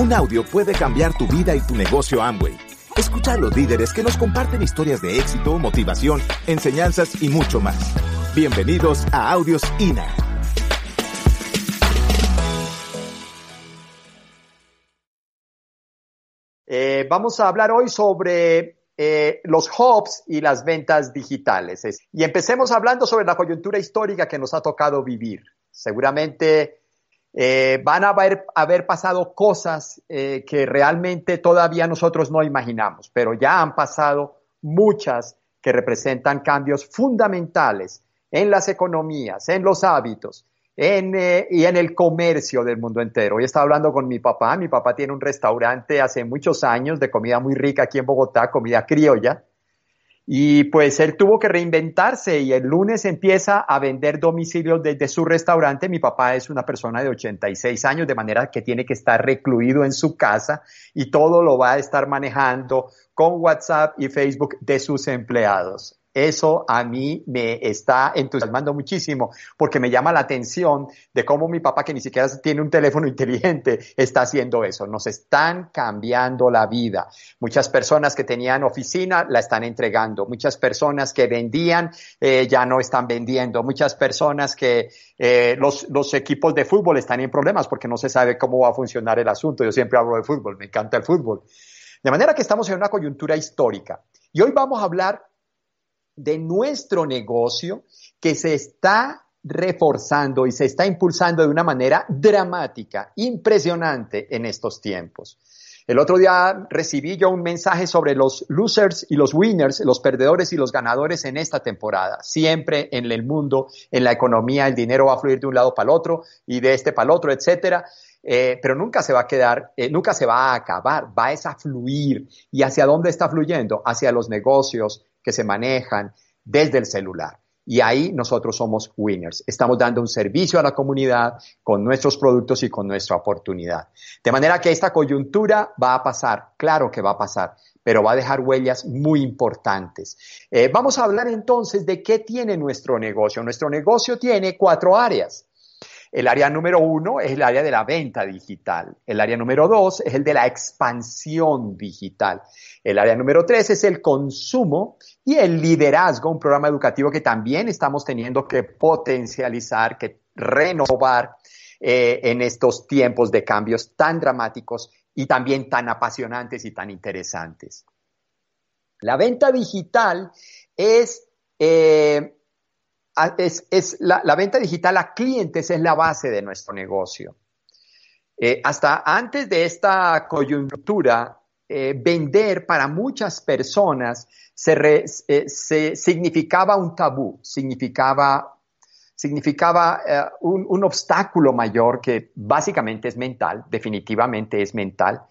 Un audio puede cambiar tu vida y tu negocio Amway. Escucha a los líderes que nos comparten historias de éxito, motivación, enseñanzas y mucho más. Bienvenidos a Audios INA. Eh, vamos a hablar hoy sobre eh, los hubs y las ventas digitales. Y empecemos hablando sobre la coyuntura histórica que nos ha tocado vivir. Seguramente eh, van a haber, haber, pasado cosas eh, que realmente todavía nosotros no imaginamos, pero ya han pasado muchas que representan cambios fundamentales en las economías, en los hábitos en, eh, y en el comercio del mundo entero. Hoy estaba hablando con mi papá, mi papá tiene un restaurante hace muchos años de comida muy rica aquí en Bogotá, comida criolla, y pues él tuvo que reinventarse y el lunes empieza a vender domicilios desde su restaurante. Mi papá es una persona de 86 años, de manera que tiene que estar recluido en su casa y todo lo va a estar manejando con WhatsApp y Facebook de sus empleados. Eso a mí me está entusiasmando muchísimo porque me llama la atención de cómo mi papá, que ni siquiera tiene un teléfono inteligente, está haciendo eso. Nos están cambiando la vida. Muchas personas que tenían oficina la están entregando. Muchas personas que vendían eh, ya no están vendiendo. Muchas personas que eh, los, los equipos de fútbol están en problemas porque no se sabe cómo va a funcionar el asunto. Yo siempre hablo de fútbol, me encanta el fútbol. De manera que estamos en una coyuntura histórica. Y hoy vamos a hablar de nuestro negocio que se está reforzando y se está impulsando de una manera dramática, impresionante en estos tiempos. El otro día recibí yo un mensaje sobre los losers y los winners, los perdedores y los ganadores en esta temporada. Siempre en el mundo, en la economía, el dinero va a fluir de un lado para el otro y de este para el otro, etcétera. Eh, pero nunca se va a quedar, eh, nunca se va a acabar, va a fluir. ¿Y hacia dónde está fluyendo? Hacia los negocios, que se manejan desde el celular. Y ahí nosotros somos winners. Estamos dando un servicio a la comunidad con nuestros productos y con nuestra oportunidad. De manera que esta coyuntura va a pasar, claro que va a pasar, pero va a dejar huellas muy importantes. Eh, vamos a hablar entonces de qué tiene nuestro negocio. Nuestro negocio tiene cuatro áreas. El área número uno es el área de la venta digital. El área número dos es el de la expansión digital. El área número tres es el consumo y el liderazgo, un programa educativo que también estamos teniendo que potencializar, que renovar eh, en estos tiempos de cambios tan dramáticos y también tan apasionantes y tan interesantes. La venta digital es eh, es, la, venta digital a clientes es la base de nuestro negocio. Eh, hasta antes de esta coyuntura, eh, vender para muchas personas se, eh, significaba un tabú, significaba, significaba un, un obstáculo mayor que básicamente es mental, definitivamente es mental.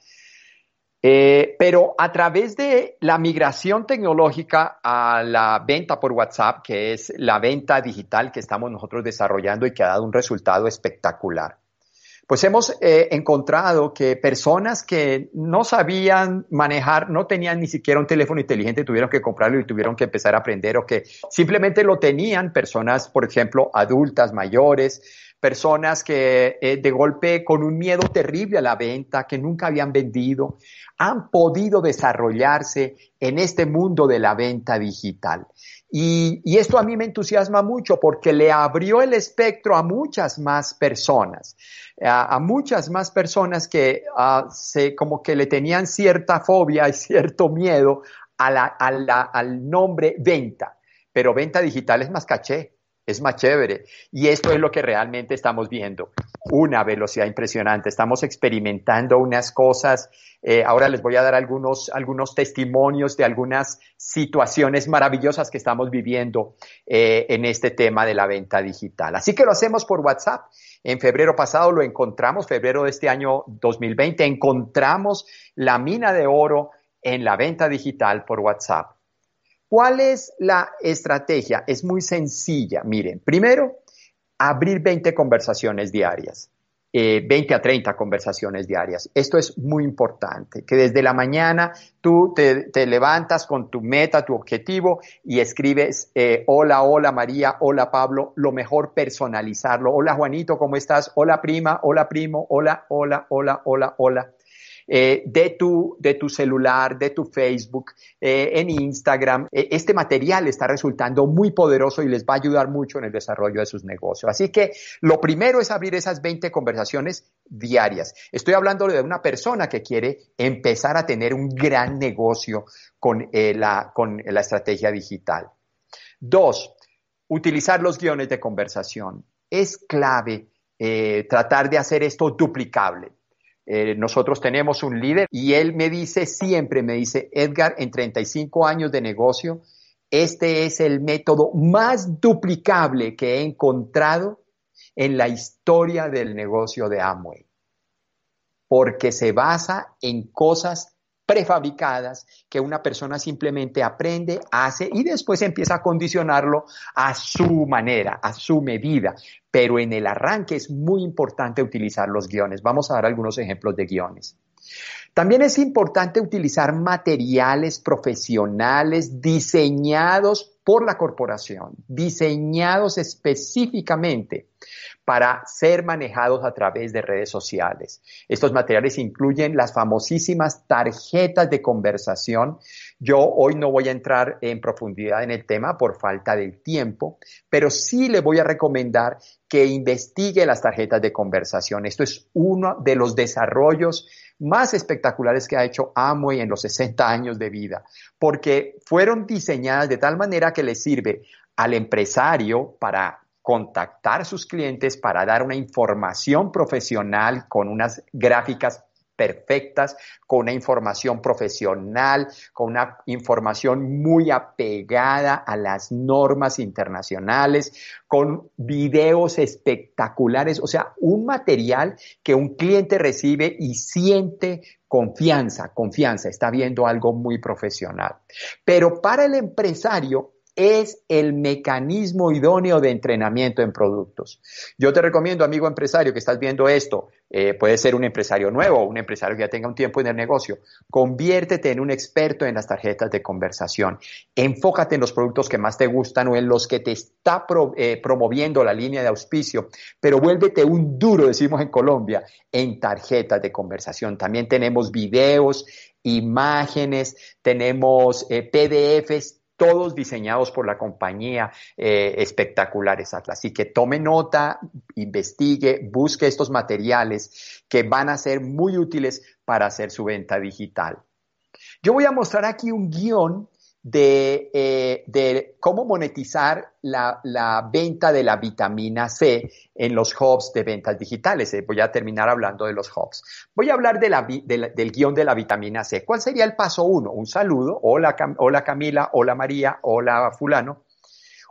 Eh, pero a través de la migración tecnológica a la venta por WhatsApp, que es la venta digital que estamos nosotros desarrollando y que ha dado un resultado espectacular, pues hemos eh, encontrado que personas que no sabían manejar, no tenían ni siquiera un teléfono inteligente, tuvieron que comprarlo y tuvieron que empezar a aprender o que simplemente lo tenían, personas, por ejemplo, adultas, mayores, personas que eh, de golpe con un miedo terrible a la venta, que nunca habían vendido, han podido desarrollarse en este mundo de la venta digital. Y, esto a mí me entusiasma mucho porque le abrió el espectro a muchas más personas, a, muchas más personas que ah, se, como que le tenían cierta fobia y cierto miedo al nombre venta. Pero venta digital es más caché, es más chévere. Y esto es lo que realmente estamos viendo, una velocidad impresionante. Estamos experimentando unas cosas. Eh, ahora les voy a dar algunos, algunos testimonios de algunas situaciones maravillosas que estamos viviendo eh, en este tema de la venta digital. Así que lo hacemos por WhatsApp. En febrero pasado lo encontramos, febrero de este año 2020, encontramos la mina de oro en la venta digital por WhatsApp. ¿Cuál es la estrategia? Es muy sencilla. Miren, primero, abrir 20 conversaciones diarias. 20 eh, a 30 conversaciones diarias. Esto es muy importante, que desde la mañana tú te, levantas con tu meta, tu objetivo y escribes, eh, hola, hola María, hola Pablo, lo mejor personalizarlo. Hola Juanito, ¿cómo estás? Hola prima, hola primo, hola, hola, hola, hola, hola. Eh, de, tu, de tu celular, de tu Facebook, eh, en Instagram. este material está resultando muy poderoso y les va a ayudar mucho en el desarrollo de sus negocios. Así que lo primero es abrir esas 20 conversaciones diarias. Estoy hablando de una persona que quiere empezar a tener un gran negocio con, la, con la estrategia digital. Dos, utilizar los guiones de conversación. Es clave eh, tratar de hacer esto duplicable. Eh, nosotros tenemos un líder y él me dice siempre, me dice, Edgar, en 35 años de negocio, este es el método más duplicable que he encontrado en la historia del negocio de Amway, porque se basa en cosas prefabricadas que una persona simplemente aprende, hace y después empieza a condicionarlo a su manera, a su medida. Pero en el arranque es muy importante utilizar los guiones. Vamos a dar algunos ejemplos de guiones. También es importante utilizar materiales profesionales diseñados por la corporación, diseñados específicamente para ser manejados a través de redes sociales. Estos materiales incluyen las famosísimas tarjetas de conversación. Yo hoy no voy a entrar en profundidad en el tema por falta de tiempo, pero sí le voy a recomendar que investigue las tarjetas de conversación. Esto es uno de los desarrollos más espectaculares que ha hecho Amway en los 60 años de vida, porque fueron diseñadas de tal manera que le sirve al empresario para contactar a sus clientes para dar una información profesional con unas gráficas perfectas, con una información profesional, con una información muy apegada a las normas internacionales, con videos espectaculares, o sea, un material que un cliente recibe y siente confianza, confianza, está viendo algo muy profesional. Pero para el empresario es el mecanismo idóneo de entrenamiento en productos. Yo te recomiendo, amigo empresario, que estás viendo esto, eh, puede ser un empresario nuevo un empresario que ya tenga un tiempo en el negocio, conviértete en un experto en las tarjetas de conversación. Enfócate en los productos que más te gustan o en los que te está eh, promoviendo la línea de auspicio, pero vuélvete un duro, decimos en Colombia, en tarjetas de conversación. También tenemos videos, imágenes, tenemos eh, PDFs todos diseñados por la compañía eh, espectaculares Así que tome nota, investigue, busque estos materiales que van a ser muy útiles para hacer su venta digital. Yo voy a mostrar aquí un guion eh, de, cómo monetizar la, venta de la vitamina C en los hubs de ventas digitales. Eh, voy a terminar hablando de los hubs. Voy a hablar del guion de la vitamina C. ¿Cuál sería el paso uno? Un saludo. Hola, hola Camila, hola María, hola fulano.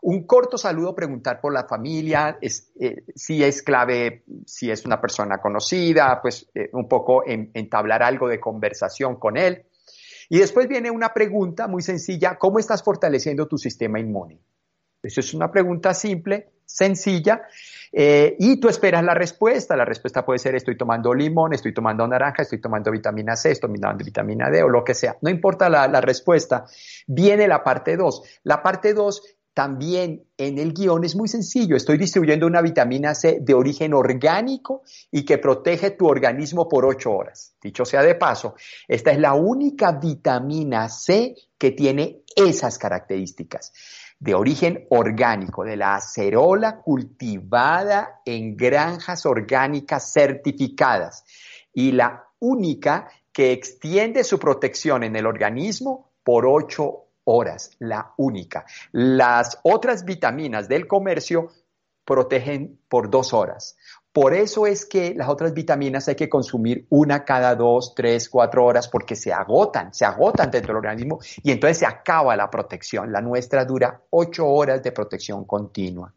Un corto saludo, preguntar por la familia, eh, si es clave, si es una persona conocida, pues un poco entablar algo de conversación con él. Y después viene una pregunta muy sencilla, ¿cómo estás fortaleciendo tu sistema inmune? Eso es una pregunta simple, sencilla, eh, y tú esperas la respuesta. La respuesta puede ser estoy tomando limón, estoy tomando naranja, estoy tomando vitamina C, estoy tomando vitamina D o lo que sea. No importa la, la respuesta. Viene la parte 2. La parte 2 también en el guion es muy sencillo. Estoy distribuyendo una vitamina C de origen orgánico y que protege tu organismo por ocho horas. Dicho sea de paso, esta es la única vitamina C que tiene esas características de origen orgánico, de la acerola cultivada en granjas orgánicas certificadas y la única que extiende su protección en el organismo por ocho horas, la única. Las otras vitaminas del comercio protegen por dos horas. Por eso es que las otras vitaminas hay que consumir una cada dos, tres, cuatro horas porque se agotan, se agotan dentro del organismo y entonces se acaba la protección. La nuestra dura ocho horas de protección continua.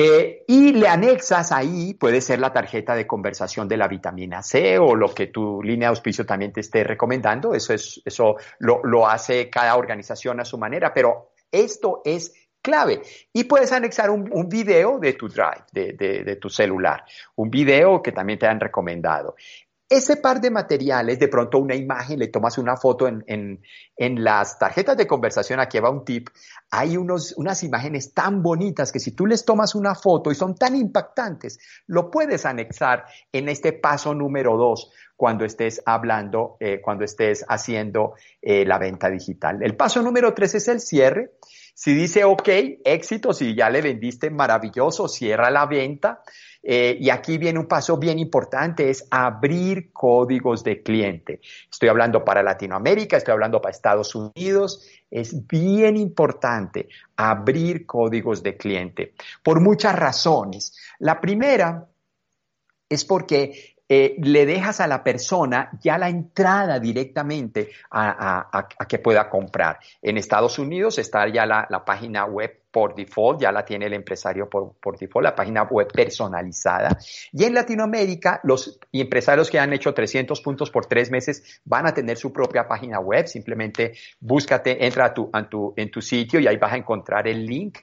Eh, y le anexas ahí, puede ser la tarjeta de conversación de la vitamina C o lo que tu línea de auspicio también te esté recomendando. Eso, es, eso lo, hace cada organización a su manera, pero esto es clave. Y puedes anexar un, video de tu drive, de, de, tu celular, un video que también te han recomendado. Ese par de materiales, de pronto una imagen, le tomas una foto en, en, las tarjetas de conversación, aquí va un tip, hay unos, unas imágenes tan bonitas que si tú les tomas una foto y son tan impactantes, lo puedes anexar en este paso número dos cuando estés hablando, eh, cuando estés haciendo eh, la venta digital. El paso número tres es el cierre. Si dice, ok, éxito, si ya le vendiste, maravilloso, cierra la venta. Eh, y aquí viene un paso bien importante, es abrir códigos de cliente. Estoy hablando para Latinoamérica, estoy hablando para Estados Unidos. Es bien importante abrir códigos de cliente por muchas razones. La primera es porque eh, le dejas a la persona ya la entrada directamente a, que pueda comprar. En Estados Unidos está ya la, página web por default, ya la tiene el empresario por, por, default, la página web personalizada. Y en Latinoamérica, los empresarios que han hecho 300 puntos por tres meses van a tener su propia página web. Simplemente búscate, entra a tu, tu, en tu sitio y ahí vas a encontrar el link.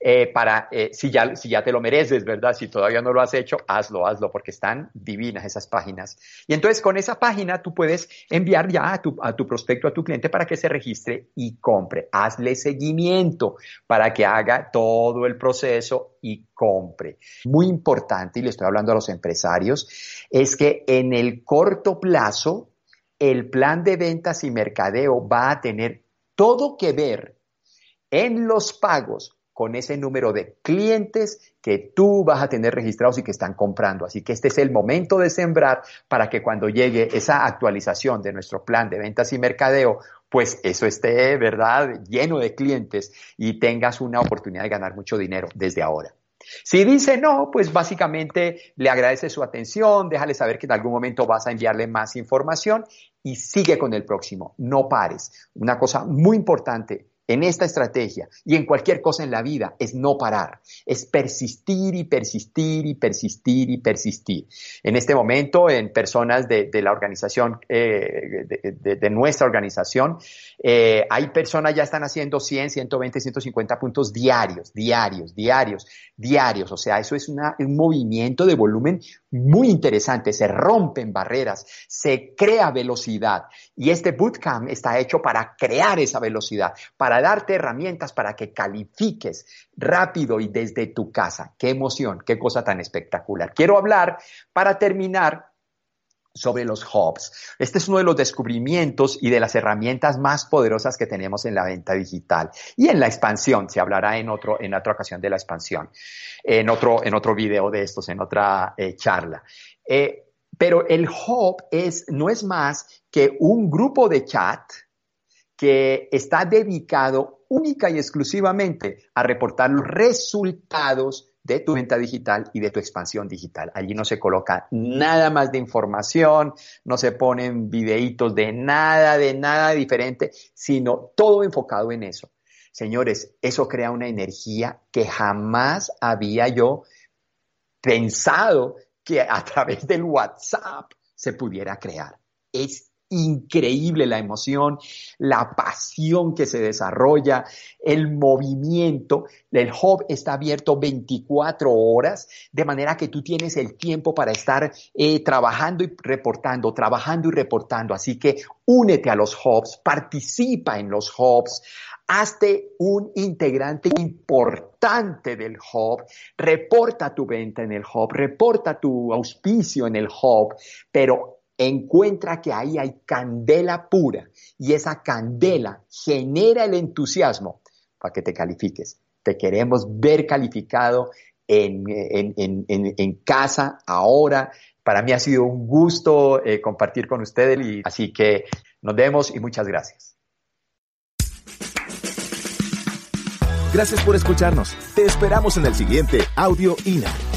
Eh, para, eh, si, ya, si ya te lo mereces, ¿verdad? Si todavía no lo has hecho, hazlo, hazlo, porque están divinas esas páginas. Y entonces con esa página tú puedes enviar ya a tu, a tu prospecto, a tu cliente, para que se registre y compre. Hazle seguimiento para que haga todo el proceso y compre. Muy importante, y le estoy hablando a los empresarios, es que en el corto plazo, el plan de ventas y mercadeo va a tener todo que ver en los pagos con ese número de clientes que tú vas a tener registrados y que están comprando. Así que este es el momento de sembrar para que cuando llegue esa actualización de nuestro plan de ventas y mercadeo, pues eso esté, ¿verdad?, lleno de clientes y tengas una oportunidad de ganar mucho dinero desde ahora. Si dice no, pues básicamente le agradece su atención, déjale saber que en algún momento vas a enviarle más información y sigue con el próximo. No pares. Una cosa muy importante, en esta estrategia y en cualquier cosa en la vida es no parar, es persistir y persistir y persistir y persistir. En este momento, en personas de, la organización, eh, de, nuestra organización, eh, hay personas ya están haciendo 100, 120, 150 puntos diarios, diarios, diarios, diarios. O sea, eso es un movimiento de volumen muy interesante. Se rompen barreras, se crea velocidad. Y este bootcamp está hecho para crear esa velocidad, para darte herramientas para que califiques rápido y desde tu casa. Qué emoción, qué cosa tan espectacular. Quiero hablar para terminar sobre los hubs. Este es uno de los descubrimientos y de las herramientas más poderosas que tenemos en la venta digital y en la expansión. Se hablará en otro, en otra ocasión de la expansión, en otro, en otro video de estos, en otra eh, charla. Eh, pero el hub es, no es más que un grupo de chat que está dedicado única y exclusivamente a reportar los resultados de tu venta digital y de tu expansión digital. Allí no se coloca nada más de información, no se ponen videitos de nada, de nada diferente, sino todo enfocado en eso. Señores, eso crea una energía que jamás había yo pensado que a través del WhatsApp se pudiera crear. Es increíble la emoción, la pasión que se desarrolla, el movimiento. El hub está abierto 24 horas, de manera que tú tienes el tiempo para estar eh, trabajando y reportando, trabajando y reportando. Así que únete a los hubs, participa en los hubs, hazte un integrante importante del hub, reporta tu venta en el hub, reporta tu auspicio en el hub, pero encuentra que ahí hay candela pura y esa candela genera el entusiasmo para que te califiques. Te queremos ver calificado en, casa ahora. Para mí ha sido un gusto eh, compartir con ustedes, y, así que nos vemos y muchas gracias. Gracias por escucharnos. Te esperamos en el siguiente Audio INA.